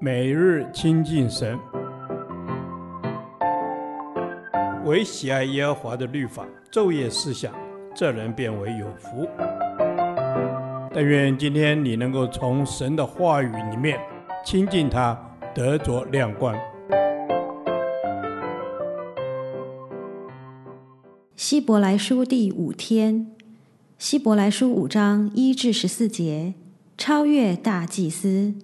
每日亲近神，唯喜爱耶和华的律法，昼夜思想，这人便为有福。但愿今天你能够从神的话语里面亲近他，得着亮光。希伯来书第五天，希伯来书五章一至十四节，超越大祭司。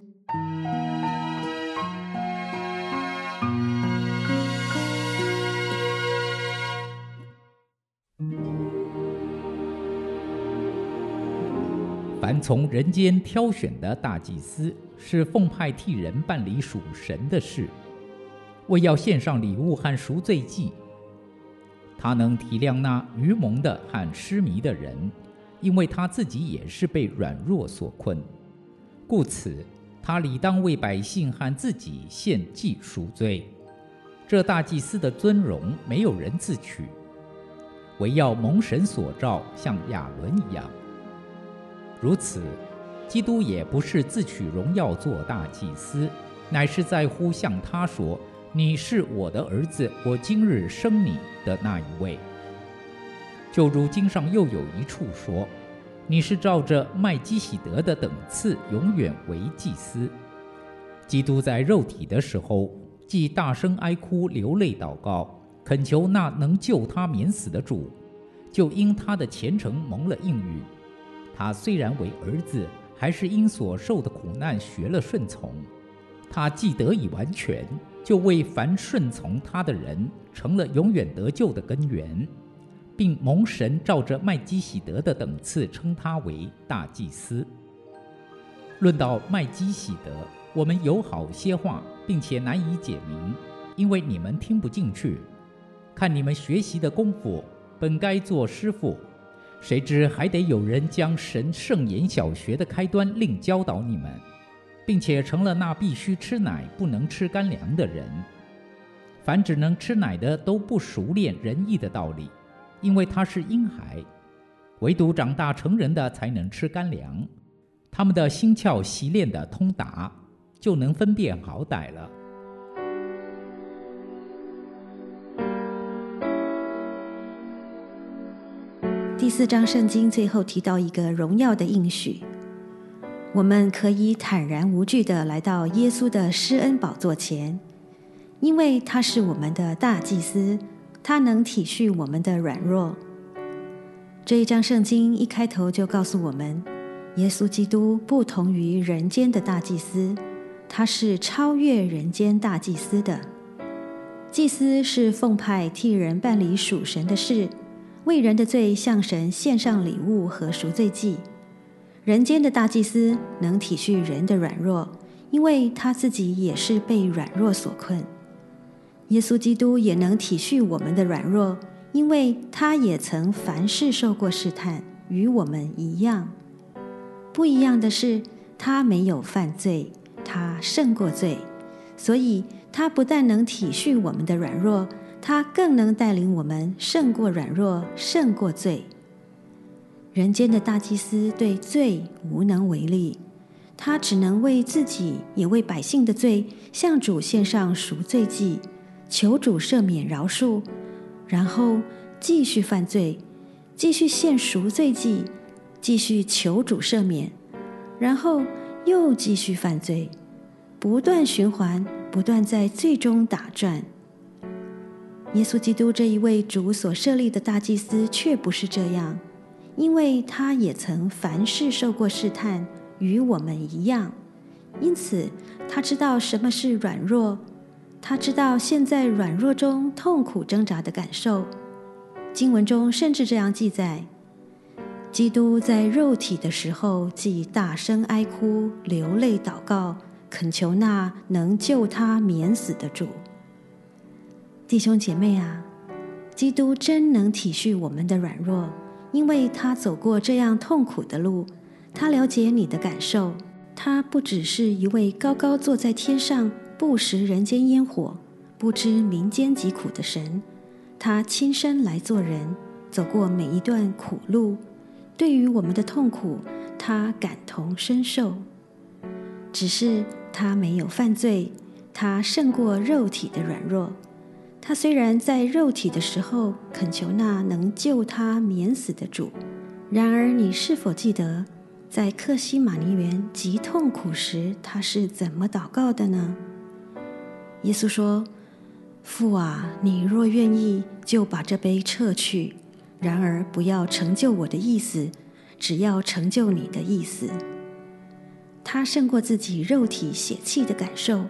凡从人间挑选的大祭司，是奉派替人办理属神的事，为要献上礼物和赎罪祭。他能体谅那愚蒙的和失迷的人，因为他自己也是被软弱所困，故此他理当为百姓和自己献祭赎罪。这大祭司的尊荣没有人自取，唯要蒙神所照，像亚伦一样。如此，基督也不是自取荣耀做大祭司，乃是在乎向他说。你是我的儿子，我今日生你的那一位。就如经上又有一处说：“你是照着麦基洗德的等次，永远为祭司。”基督在肉体的时候，既大声哀哭、流泪祷告，恳求那能救他免死的主，就因他的虔诚蒙了应允。他虽然为儿子，还是因所受的苦难学了顺从。他既得以完全，就为凡顺从他的人成了永远得救的根源，并蒙神照着麦基洗德的等次称他为大祭司。论到麦基洗德，我们有好些话，并且难以解明，因为你们听不进去。看你们学习的功夫，本该做师傅，谁知还得有人将神圣言小学的开端另教导你们。并且成了那必须吃奶不能吃干粮的人。凡只能吃奶的都不熟练仁义的道理，因为他是婴孩；唯独长大成人的才能吃干粮。他们的心窍习练的通达，就能分辨好歹了。第四章圣经最后提到一个荣耀的应许。我们可以坦然无惧地来到耶稣的施恩宝座前，因为他是我们的大祭司，他能体恤我们的软弱。这一章圣经一开头就告诉我们，耶稣基督不同于人间的大祭司，他是超越人间大祭司的。祭司是奉派替人办理属神的事，为人的罪向神献上礼物和赎罪祭。人间的大祭司能体恤人的软弱，因为他自己也是被软弱所困。耶稣基督也能体恤我们的软弱，因为他也曾凡事受过试探，与我们一样。不一样的是，他没有犯罪，他胜过罪，所以他不但能体恤我们的软弱，他更能带领我们胜过软弱，胜过罪。人间的大祭司对罪无能为力，他只能为自己也为百姓的罪向主献上赎罪祭，求主赦免饶恕，然后继续犯罪，继续献赎罪祭，继续求主赦免，然后又继续犯罪，不断循环，不断在罪中打转。耶稣基督这一位主所设立的大祭司却不是这样。因为他也曾凡事受过试探，与我们一样，因此他知道什么是软弱，他知道现在软弱中痛苦挣扎的感受。经文中甚至这样记载：基督在肉体的时候，既大声哀哭、流泪祷告，恳求那能救他免死的主。弟兄姐妹啊，基督真能体恤我们的软弱。因为他走过这样痛苦的路，他了解你的感受。他不只是一位高高坐在天上、不食人间烟火、不知民间疾苦的神，他亲身来做人，走过每一段苦路。对于我们的痛苦，他感同身受。只是他没有犯罪，他胜过肉体的软弱。他虽然在肉体的时候恳求那能救他免死的主，然而你是否记得，在克西马尼园极痛苦时，他是怎么祷告的呢？耶稣说：“父啊，你若愿意，就把这杯撤去；然而不要成就我的意思，只要成就你的意思。”他胜过自己肉体血气的感受，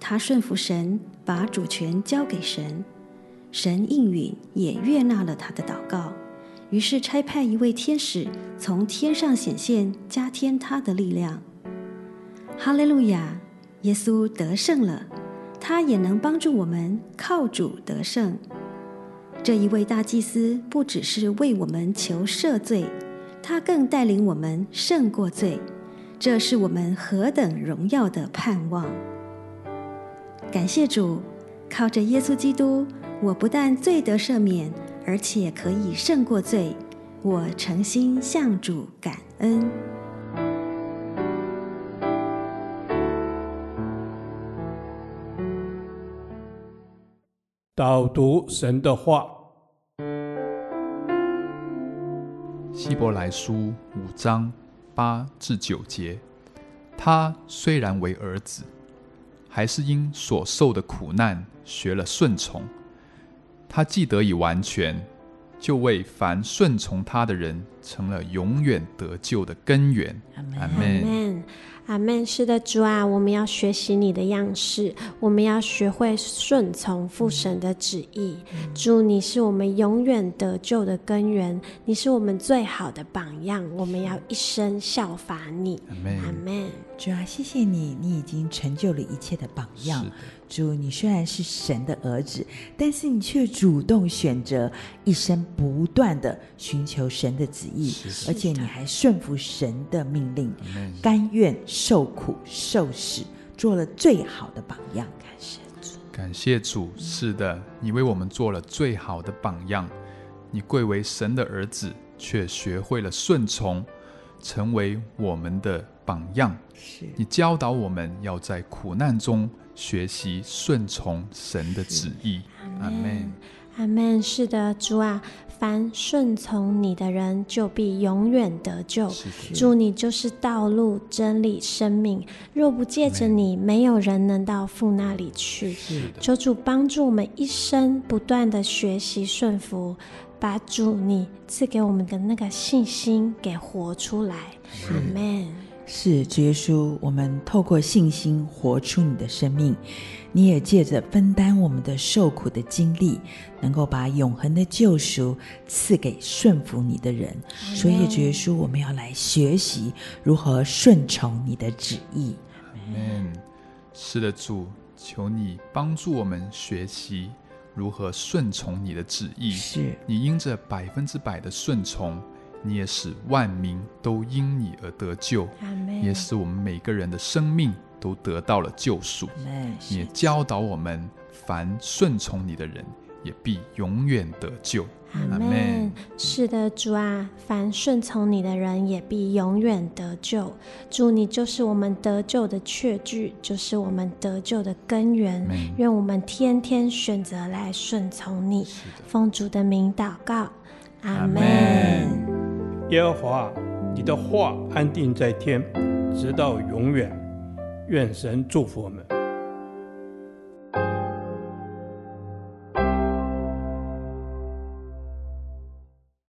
他顺服神，把主权交给神，神应允也悦纳了他的祷告，于是差派一位天使从天上显现，加添他的力量。哈利路亚！耶稣得胜了，他也能帮助我们靠主得胜。这一位大祭司不只是为我们求赦罪，他更带领我们胜过罪。这是我们何等荣耀的盼望！感谢主，靠着耶稣基督，我不但罪得赦免，而且可以胜过罪。我诚心向主感恩。导读神的话，希伯来书五章。八至九节，他虽然为儿子，还是因所受的苦难学了顺从。他既得以完全，就为凡顺从他的人成了永远得救的根源。阿门。阿门。是的，主啊，我们要学习你的样式，我们要学会顺从父神的旨意。主，你是我们永远得救的根源，你是我们最好的榜样，我们要一生效法你。阿门。阿门。主啊，谢谢你，你已经成就了一切的榜样。主，你虽然是神的儿子，但是你却主动选择一生不断的寻求神的旨意，而且你还顺服神的命令，甘愿受苦受死，做了最好的榜样。感谢主，感谢主。是的，你为我们做了最好的榜样。你贵为神的儿子，却学会了顺从，成为我们的榜样。是你教导我们要在苦难中。学习顺从神的旨意，阿门，阿门。是的，主啊，凡顺从你的人，就必永远得救。主，你就是道路、真理、生命。若不借着你，没有人能到父那里去。求主帮助我们一生不断的学习顺服，把主你赐给我们的那个信心给活出来。阿门。是主耶稣，我们透过信心活出你的生命，你也借着分担我们的受苦的经历，能够把永恒的救赎赐给顺服你的人。所以主耶稣，我们要来学习如何顺从你的旨意。阿门。是的，主，求你帮助我们学习如何顺从你的旨意。是你因着百分之百的顺从。你也使万民都因你而得救，也使我们每个人的生命都得到了救赎。你也教导我们，凡顺从你的人，也必永远得救。阿门。是的，主啊，凡顺从你的人，也必永远得救。主，你就是我们得救的确据，就是我们得救的根源。愿我们天天选择来顺从你，奉主的名祷告。阿门。耶和华，你的话安定在天，直到永远。愿神祝福我们。